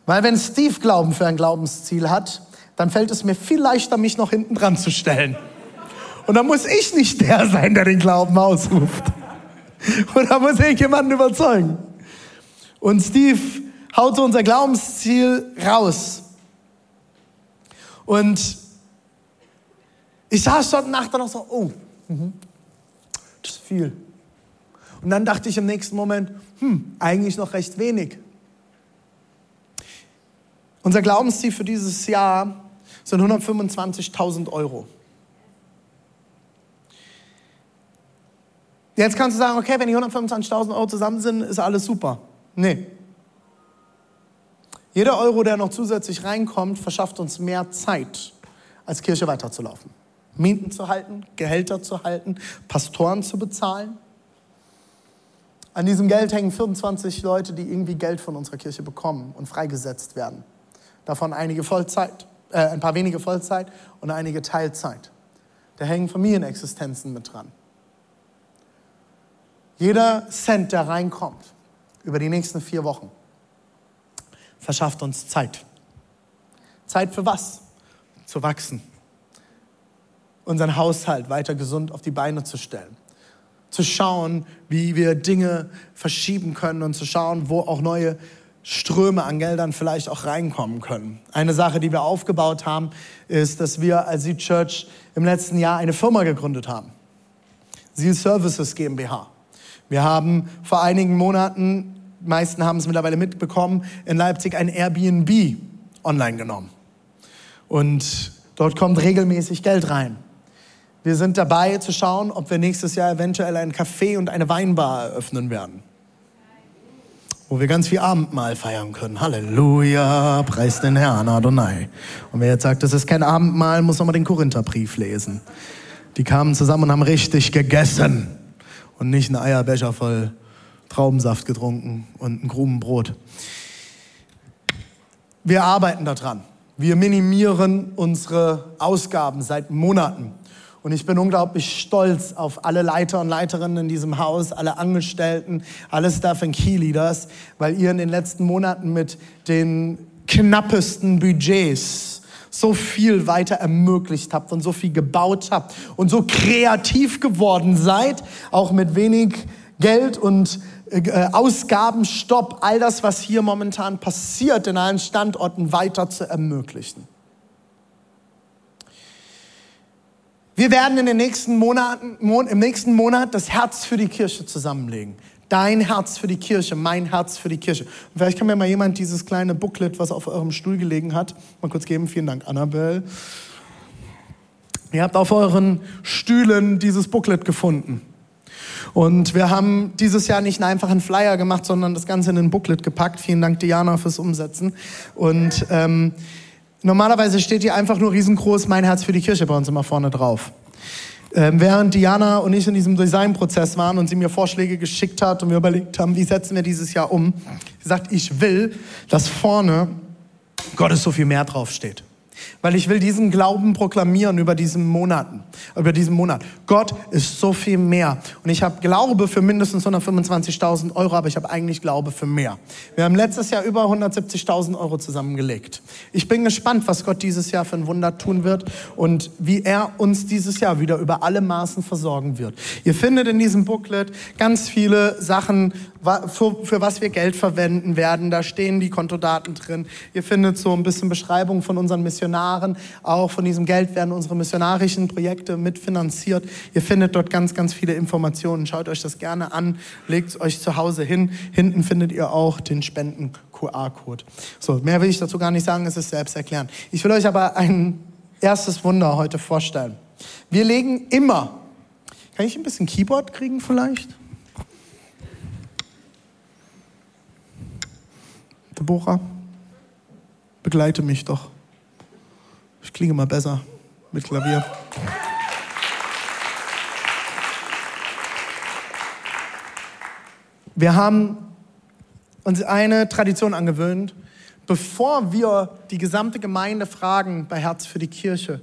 Weil wenn Steve Glauben für ein Glaubensziel hat, dann fällt es mir viel leichter, mich noch hinten dran zu stellen. Und dann muss ich nicht der sein, der den Glauben ausruft. Und da muss ich jemanden überzeugen. Und Steve haute unser Glaubensziel raus. Und ich saß dort und dachte noch so, oh, mhm. viel. Und dann dachte ich im nächsten Moment, hm, eigentlich noch recht wenig. Unser Glaubensziel für dieses Jahr sind 125.000 Euro. Jetzt kannst du sagen, okay, wenn die 125.000 Euro zusammen sind, ist alles super. Nee. Jeder Euro, der noch zusätzlich reinkommt, verschafft uns mehr Zeit, als Kirche weiterzulaufen. Mieten zu halten, Gehälter zu halten, Pastoren zu bezahlen. An diesem Geld hängen 25 Leute, die irgendwie Geld von unserer Kirche bekommen und freigesetzt werden. Davon einige Vollzeit, äh, ein paar wenige Vollzeit und einige Teilzeit. Da hängen Familienexistenzen mit dran. Jeder Cent, der reinkommt, über die nächsten vier Wochen, verschafft uns Zeit. Zeit für was? Zu wachsen. Unseren Haushalt weiter gesund auf die Beine zu stellen. Zu schauen, wie wir Dinge verschieben können und zu schauen, wo auch neue Ströme an Geldern vielleicht auch reinkommen können. Eine Sache, die wir aufgebaut haben, ist, dass wir als Seed Church im letzten Jahr eine Firma gegründet haben. Seal Services GmbH. Wir haben vor einigen Monaten, meisten haben es mittlerweile mitbekommen, in Leipzig ein Airbnb online genommen. Und dort kommt regelmäßig Geld rein. Wir sind dabei zu schauen, ob wir nächstes Jahr eventuell ein Café und eine Weinbar eröffnen werden. Wo wir ganz viel Abendmahl feiern können. Halleluja, preis den Herrn Adonai. Und wer jetzt sagt, das ist kein Abendmahl, muss nochmal den Korintherbrief lesen. Die kamen zusammen und haben richtig gegessen und nicht einen Eierbecher voll Traubensaft getrunken und ein Grubenbrot. Wir arbeiten daran. Wir minimieren unsere Ausgaben seit Monaten. Und ich bin unglaublich stolz auf alle Leiter und Leiterinnen in diesem Haus, alle Angestellten, alle Staff and Key Leaders, weil ihr in den letzten Monaten mit den knappesten Budgets so viel weiter ermöglicht habt und so viel gebaut habt und so kreativ geworden seid, auch mit wenig Geld und äh, Ausgabenstopp, all das, was hier momentan passiert, in allen Standorten weiter zu ermöglichen. Wir werden in den nächsten Monaten, im nächsten Monat das Herz für die Kirche zusammenlegen. Dein Herz für die Kirche, mein Herz für die Kirche. Und vielleicht kann mir mal jemand dieses kleine Booklet, was auf eurem Stuhl gelegen hat, mal kurz geben. Vielen Dank, Annabelle. Ihr habt auf euren Stühlen dieses Booklet gefunden. Und wir haben dieses Jahr nicht einfach einen Flyer gemacht, sondern das Ganze in ein Booklet gepackt. Vielen Dank, Diana, fürs Umsetzen. Und ähm, normalerweise steht hier einfach nur riesengroß Mein Herz für die Kirche bei uns immer vorne drauf. Ähm, während Diana und ich in diesem Designprozess waren und sie mir Vorschläge geschickt hat und wir überlegt haben, wie setzen wir dieses Jahr um, sie sagt, ich will, dass vorne Gottes so viel mehr draufsteht weil ich will diesen Glauben proklamieren über diesen Monaten, über diesen Monat. Gott ist so viel mehr. Und ich habe Glaube für mindestens 125.000 Euro, aber ich habe eigentlich Glaube für mehr. Wir haben letztes Jahr über 170.000 Euro zusammengelegt. Ich bin gespannt, was Gott dieses Jahr für ein Wunder tun wird und wie er uns dieses Jahr wieder über alle Maßen versorgen wird. Ihr findet in diesem Booklet ganz viele Sachen, für, für was wir Geld verwenden werden. Da stehen die Kontodaten drin. Ihr findet so ein bisschen Beschreibung von unseren Missionaren. Auch von diesem Geld werden unsere missionarischen Projekte mitfinanziert. Ihr findet dort ganz, ganz viele Informationen. Schaut euch das gerne an. Legt euch zu Hause hin. Hinten findet ihr auch den Spenden QR-Code. So, mehr will ich dazu gar nicht sagen, es ist selbst erklären. Ich will euch aber ein erstes Wunder heute vorstellen. Wir legen immer, kann ich ein bisschen Keyboard kriegen vielleicht? Deborah, begleite mich doch. Ich klinge mal besser mit Klavier. Wir haben uns eine Tradition angewöhnt, bevor wir die gesamte Gemeinde fragen bei Herz für die Kirche,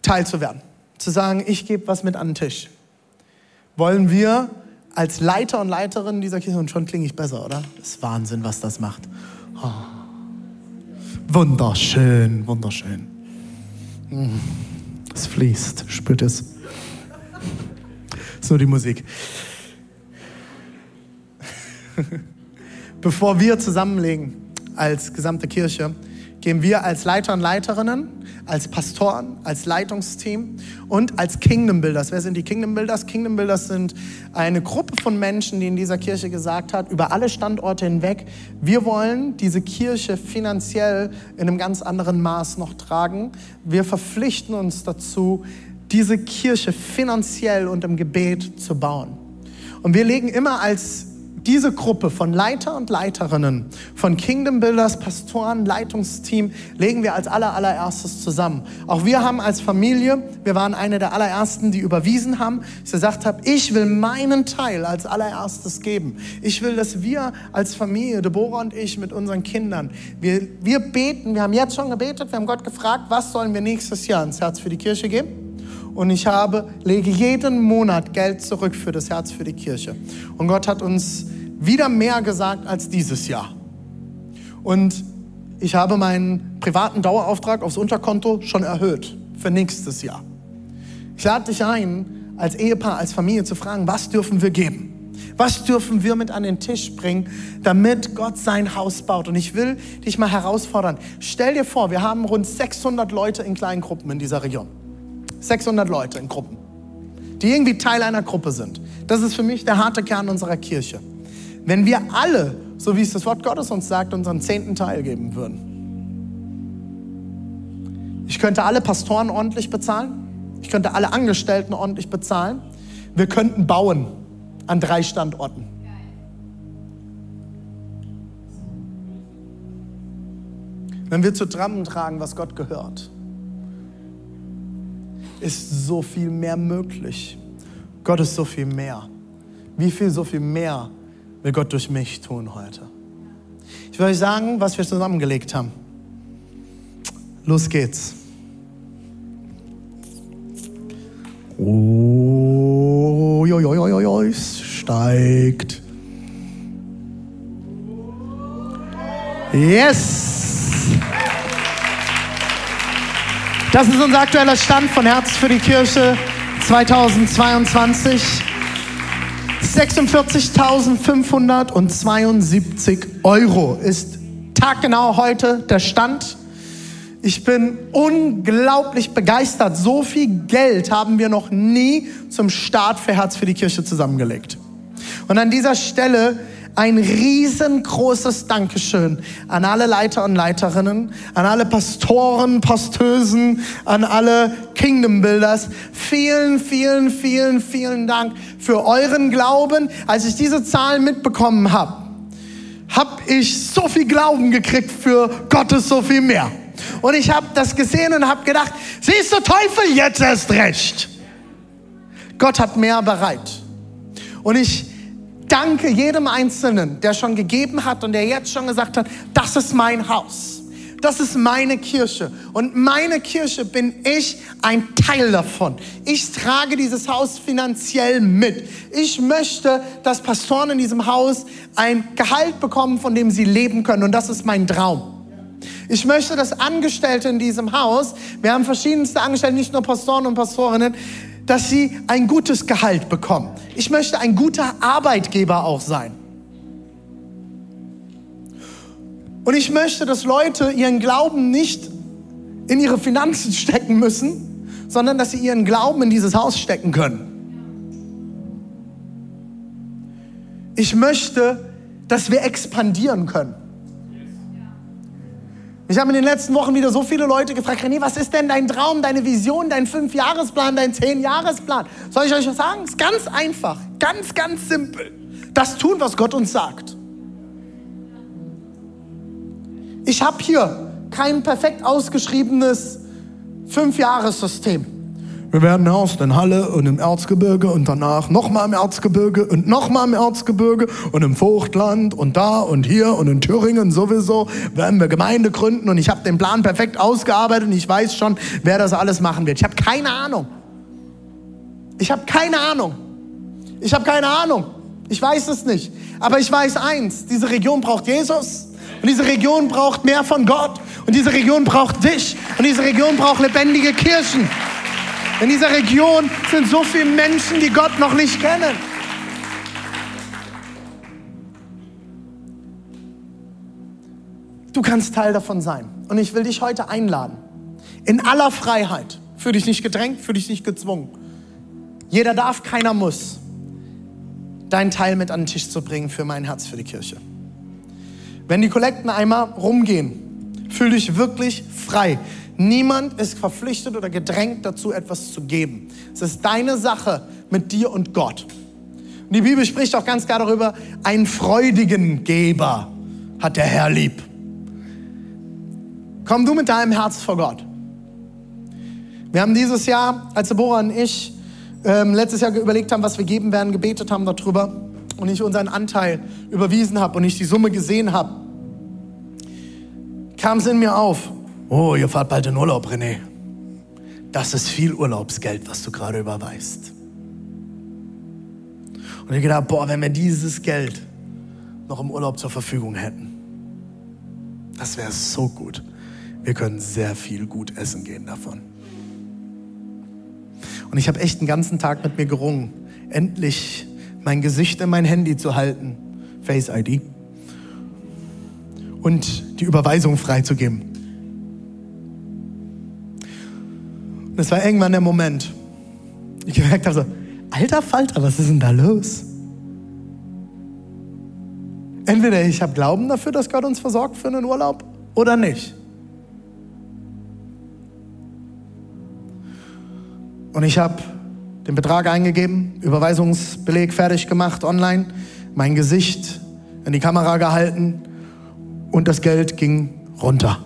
teilzuwerden. Zu sagen, ich gebe was mit an den Tisch. Wollen wir als Leiter und Leiterin dieser Kirche, und schon klinge ich besser, oder? Das ist Wahnsinn, was das macht. Oh. Wunderschön, wunderschön. Es fließt, spürt es. So die Musik. Bevor wir zusammenlegen als gesamte Kirche, gehen wir als Leiter und Leiterinnen als Pastoren, als Leitungsteam und als Kingdom Builders. Wer sind die Kingdom Builders? Kingdom Builders sind eine Gruppe von Menschen, die in dieser Kirche gesagt hat, über alle Standorte hinweg, wir wollen diese Kirche finanziell in einem ganz anderen Maß noch tragen. Wir verpflichten uns dazu, diese Kirche finanziell und im Gebet zu bauen. Und wir legen immer als diese Gruppe von Leiter und Leiterinnen, von Kingdom Builders, Pastoren, Leitungsteam, legen wir als aller, allererstes zusammen. Auch wir haben als Familie, wir waren eine der allerersten, die überwiesen haben, ich gesagt habe, ich will meinen Teil als allererstes geben. Ich will, dass wir als Familie, Deborah und ich mit unseren Kindern, wir, wir beten, wir haben jetzt schon gebetet, wir haben Gott gefragt, was sollen wir nächstes Jahr ins Herz für die Kirche geben? und ich habe, lege jeden Monat Geld zurück für das Herz für die Kirche. Und Gott hat uns wieder mehr gesagt als dieses Jahr. Und ich habe meinen privaten Dauerauftrag aufs Unterkonto schon erhöht für nächstes Jahr. Ich lade dich ein, als Ehepaar, als Familie zu fragen, was dürfen wir geben? Was dürfen wir mit an den Tisch bringen, damit Gott sein Haus baut? Und ich will dich mal herausfordern. Stell dir vor, wir haben rund 600 Leute in kleinen Gruppen in dieser Region. 600 Leute in Gruppen, die irgendwie Teil einer Gruppe sind. Das ist für mich der harte Kern unserer Kirche. Wenn wir alle, so wie es das Wort Gottes uns sagt, unseren zehnten Teil geben würden. Ich könnte alle Pastoren ordentlich bezahlen. Ich könnte alle Angestellten ordentlich bezahlen. Wir könnten bauen an drei Standorten. Wenn wir zusammentragen, was Gott gehört, ist so viel mehr möglich. Gott ist so viel mehr. Wie viel so viel mehr will Gott durch mich tun heute? Ich will euch sagen, was wir zusammengelegt haben. Los geht's. Oh, jo, jo, jo, jo, es steigt. Yes! Das ist unser aktueller Stand von Herz für die Kirche 2022. 46.572 Euro ist taggenau heute der Stand. Ich bin unglaublich begeistert. So viel Geld haben wir noch nie zum Start für Herz für die Kirche zusammengelegt. Und an dieser Stelle ein riesengroßes Dankeschön an alle Leiter und Leiterinnen, an alle Pastoren, Pastösen, an alle Kingdom Builders. Vielen, vielen, vielen, vielen Dank für euren Glauben. Als ich diese Zahlen mitbekommen habe, habe ich so viel Glauben gekriegt für Gottes so viel mehr. Und ich habe das gesehen und habe gedacht, siehst du Teufel, jetzt erst recht. Gott hat mehr bereit. Und ich danke jedem Einzelnen, der schon gegeben hat und der jetzt schon gesagt hat, das ist mein Haus. Das ist meine Kirche. Und meine Kirche bin ich ein Teil davon. Ich trage dieses Haus finanziell mit. Ich möchte, dass Pastoren in diesem Haus ein Gehalt bekommen, von dem sie leben können. Und das ist mein Traum. Ich möchte, dass Angestellte in diesem Haus, wir haben verschiedenste Angestellte, nicht nur Pastoren und Pastorinnen, dass sie ein gutes Gehalt bekommen. Ich möchte ein guter Arbeitgeber auch sein. Und ich möchte, dass Leute ihren Glauben nicht in ihre Finanzen stecken müssen, sondern dass sie ihren Glauben in dieses Haus stecken können. Ich möchte, dass wir expandieren können. Ich habe in den letzten Wochen wieder so viele Leute gefragt, René, was ist denn dein Traum, deine Vision, dein Fünfjahresplan, dein Zehnjahresplan? Soll ich euch was sagen? Es ist ganz einfach, ganz, ganz simpel. Das tun, was Gott uns sagt. Ich habe hier kein perfekt ausgeschriebenes Fünfjahressystem. Wir werden erst in Halle und im Erzgebirge und danach nochmal im Erzgebirge und nochmal im Erzgebirge und im Vogtland und da und hier und in Thüringen sowieso werden wir Gemeinde gründen und ich habe den Plan perfekt ausgearbeitet und ich weiß schon, wer das alles machen wird. Ich habe keine Ahnung. Ich habe keine Ahnung. Ich habe keine Ahnung. Ich weiß es nicht. Aber ich weiß eins, diese Region braucht Jesus. Und diese Region braucht mehr von Gott. Und diese Region braucht dich. Und diese Region braucht lebendige Kirchen. In dieser Region sind so viele Menschen, die Gott noch nicht kennen. Du kannst Teil davon sein. Und ich will dich heute einladen. In aller Freiheit. Fühl dich nicht gedrängt, fühl dich nicht gezwungen. Jeder darf, keiner muss. Deinen Teil mit an den Tisch zu bringen für mein Herz, für die Kirche. Wenn die Kollekten einmal rumgehen, fühl dich wirklich frei. Niemand ist verpflichtet oder gedrängt dazu, etwas zu geben. Es ist deine Sache mit dir und Gott. Und die Bibel spricht auch ganz klar darüber, einen freudigen Geber hat der Herr lieb. Komm du mit deinem Herz vor Gott. Wir haben dieses Jahr, als Deborah und ich ähm, letztes Jahr überlegt haben, was wir geben werden, gebetet haben darüber und ich unseren Anteil überwiesen habe und ich die Summe gesehen habe, kam es in mir auf. Oh, ihr fahrt bald in Urlaub, René. Das ist viel Urlaubsgeld, was du gerade überweist. Und ich gedacht, boah, wenn wir dieses Geld noch im Urlaub zur Verfügung hätten, das wäre so gut. Wir können sehr viel gut essen gehen davon. Und ich habe echt den ganzen Tag mit mir gerungen, endlich mein Gesicht in mein Handy zu halten, Face ID, und die Überweisung freizugeben. Es war irgendwann der Moment, ich gemerkt habe so, alter Falter, was ist denn da los? Entweder ich habe Glauben dafür, dass Gott uns versorgt für einen Urlaub oder nicht. Und ich habe den Betrag eingegeben, Überweisungsbeleg fertig gemacht online, mein Gesicht in die Kamera gehalten und das Geld ging runter.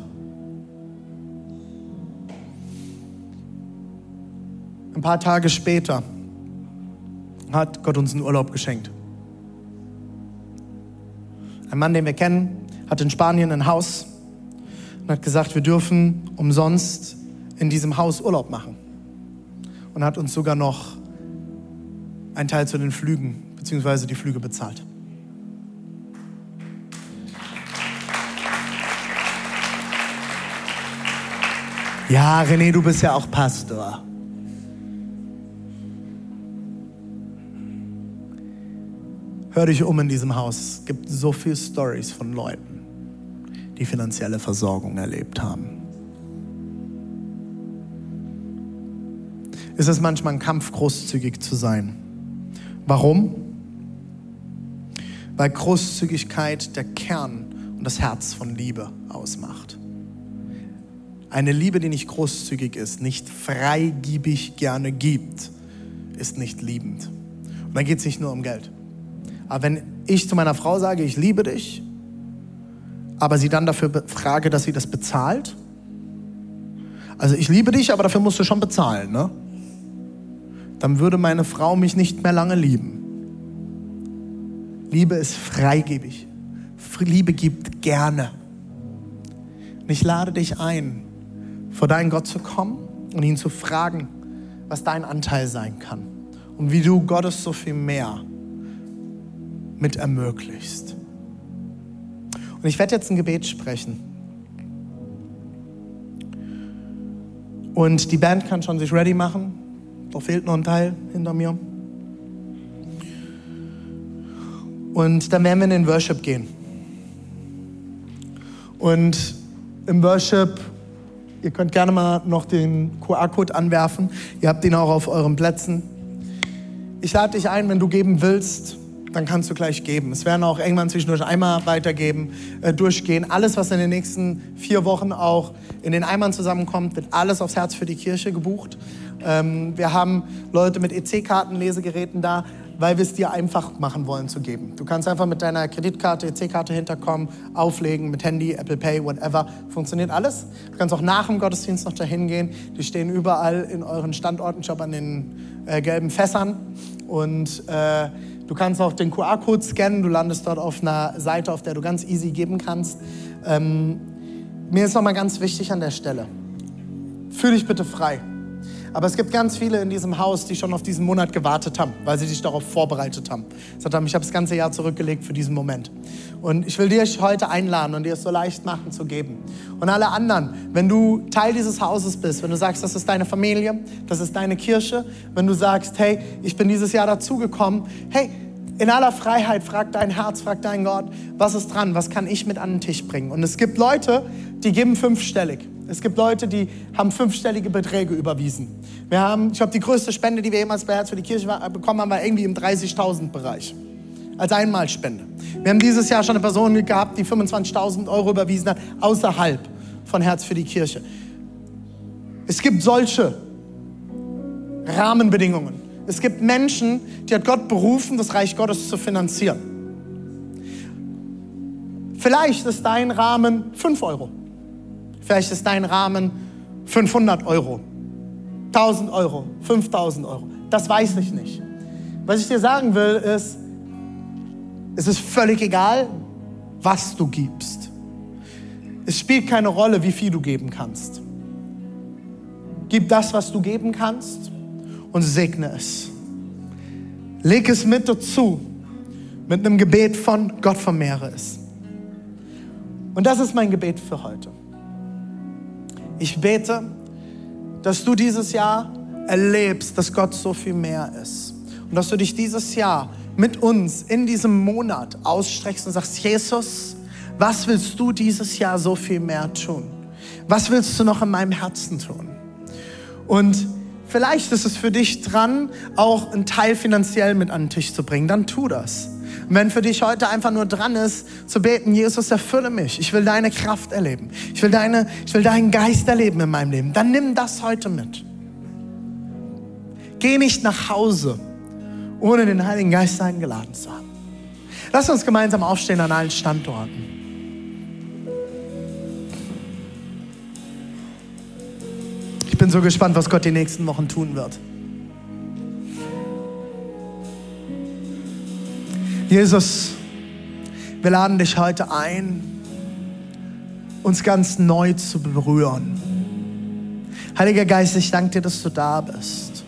Ein paar Tage später hat Gott uns einen Urlaub geschenkt. Ein Mann, den wir kennen, hat in Spanien ein Haus und hat gesagt, wir dürfen umsonst in diesem Haus Urlaub machen. Und hat uns sogar noch einen Teil zu den Flügen, beziehungsweise die Flüge bezahlt. Ja, René, du bist ja auch Pastor. Hör dich um in diesem Haus. Es gibt so viele Stories von Leuten, die finanzielle Versorgung erlebt haben. Ist es manchmal ein Kampf, großzügig zu sein? Warum? Weil Großzügigkeit der Kern und das Herz von Liebe ausmacht. Eine Liebe, die nicht großzügig ist, nicht freigiebig gerne gibt, ist nicht liebend. Und dann geht es nicht nur um Geld. Aber wenn ich zu meiner Frau sage, ich liebe dich, aber sie dann dafür frage, dass sie das bezahlt, also ich liebe dich, aber dafür musst du schon bezahlen, ne? Dann würde meine Frau mich nicht mehr lange lieben. Liebe ist freigebig. Liebe gibt gerne. Und ich lade dich ein, vor deinen Gott zu kommen und ihn zu fragen, was dein Anteil sein kann und wie du Gottes so viel mehr mit ermöglicht. Und ich werde jetzt ein Gebet sprechen. Und die Band kann schon sich ready machen. Da fehlt noch ein Teil hinter mir. Und dann werden wir in den Worship gehen. Und im Worship Ihr könnt gerne mal noch den QR-Code anwerfen. Ihr habt ihn auch auf euren Plätzen. Ich lade dich ein, wenn du geben willst, dann kannst du gleich geben. Es werden auch irgendwann zwischendurch Eimer weitergeben, äh, durchgehen. Alles, was in den nächsten vier Wochen auch in den Eimern zusammenkommt, wird alles aufs Herz für die Kirche gebucht. Ähm, wir haben Leute mit EC-Karten, Lesegeräten da weil wir es dir einfach machen wollen zu geben. Du kannst einfach mit deiner Kreditkarte, EC-Karte hinterkommen, auflegen, mit Handy, Apple Pay, whatever. Funktioniert alles. Du kannst auch nach dem Gottesdienst noch dahin gehen. Die stehen überall in euren Standorten, ich an den äh, gelben Fässern. Und äh, du kannst auch den QR-Code scannen. Du landest dort auf einer Seite, auf der du ganz easy geben kannst. Ähm, mir ist nochmal ganz wichtig an der Stelle. Fühl dich bitte frei. Aber es gibt ganz viele in diesem Haus, die schon auf diesen Monat gewartet haben, weil sie sich darauf vorbereitet haben. Gesagt haben, ich habe das ganze Jahr zurückgelegt für diesen Moment. Und ich will dich heute einladen und dir es so leicht machen zu geben. Und alle anderen, wenn du Teil dieses Hauses bist, wenn du sagst, das ist deine Familie, das ist deine Kirche, wenn du sagst, hey, ich bin dieses Jahr dazugekommen, hey, in aller Freiheit frag dein Herz, frag dein Gott, was ist dran, was kann ich mit an den Tisch bringen? Und es gibt Leute, die geben fünfstellig. Es gibt Leute, die haben fünfstellige Beträge überwiesen. Wir haben, ich glaube, die größte Spende, die wir jemals bei Herz für die Kirche bekommen haben, war irgendwie im 30.000 Bereich. Als Einmalspende. Wir haben dieses Jahr schon eine Person gehabt, die 25.000 Euro überwiesen hat, außerhalb von Herz für die Kirche. Es gibt solche Rahmenbedingungen. Es gibt Menschen, die hat Gott berufen, das Reich Gottes zu finanzieren. Vielleicht ist dein Rahmen 5 Euro. Vielleicht ist dein Rahmen 500 Euro, 1000 Euro, 5000 Euro. Das weiß ich nicht. Was ich dir sagen will, ist, es ist völlig egal, was du gibst. Es spielt keine Rolle, wie viel du geben kannst. Gib das, was du geben kannst und segne es. Leg es mit dazu, mit einem Gebet von Gott vermehre es. Und das ist mein Gebet für heute. Ich bete, dass du dieses Jahr erlebst, dass Gott so viel mehr ist. Und dass du dich dieses Jahr mit uns in diesem Monat ausstreckst und sagst, Jesus, was willst du dieses Jahr so viel mehr tun? Was willst du noch in meinem Herzen tun? Und vielleicht ist es für dich dran, auch einen Teil finanziell mit an den Tisch zu bringen. Dann tu das. Und wenn für dich heute einfach nur dran ist, zu beten, Jesus, erfülle mich. Ich will deine Kraft erleben. Ich will, deine, ich will deinen Geist erleben in meinem Leben. Dann nimm das heute mit. Geh nicht nach Hause, ohne den Heiligen Geist eingeladen zu haben. Lass uns gemeinsam aufstehen an allen Standorten. Ich bin so gespannt, was Gott die nächsten Wochen tun wird. Jesus, wir laden dich heute ein, uns ganz neu zu berühren. Heiliger Geist, ich danke dir, dass du da bist.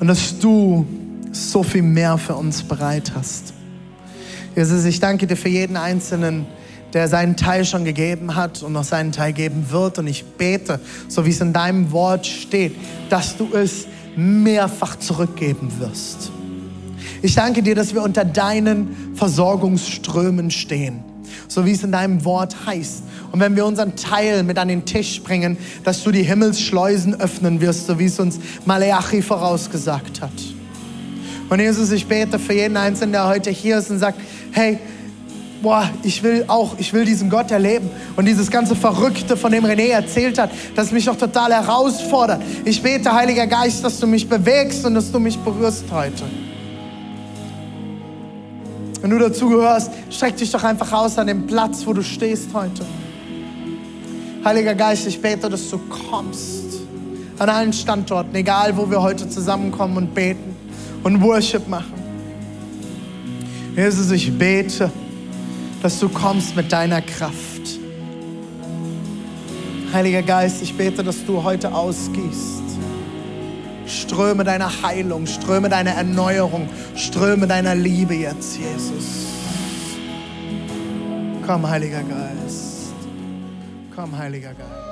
Und dass du so viel mehr für uns bereit hast. Jesus, ich danke dir für jeden Einzelnen, der seinen Teil schon gegeben hat und noch seinen Teil geben wird. Und ich bete, so wie es in deinem Wort steht, dass du es mehrfach zurückgeben wirst. Ich danke dir, dass wir unter deinen Versorgungsströmen stehen, so wie es in deinem Wort heißt. Und wenn wir unseren Teil mit an den Tisch bringen, dass du die Himmelsschleusen öffnen wirst, so wie es uns Maleachi vorausgesagt hat. Und Jesus, ich bete für jeden Einzelnen, der heute hier ist und sagt, hey, boah, ich will auch, ich will diesen Gott erleben. Und dieses ganze Verrückte, von dem René erzählt hat, das mich doch total herausfordert. Ich bete, Heiliger Geist, dass du mich bewegst und dass du mich berührst heute. Wenn du dazu gehörst, streck dich doch einfach aus an dem Platz, wo du stehst heute. Heiliger Geist, ich bete, dass du kommst an allen Standorten, egal wo wir heute zusammenkommen und beten und Worship machen. Jesus, ich bete, dass du kommst mit deiner Kraft. Heiliger Geist, ich bete, dass du heute ausgießt. Ströme deiner Heilung, ströme deiner Erneuerung, ströme deiner Liebe jetzt, Jesus. Komm, Heiliger Geist. Komm, Heiliger Geist.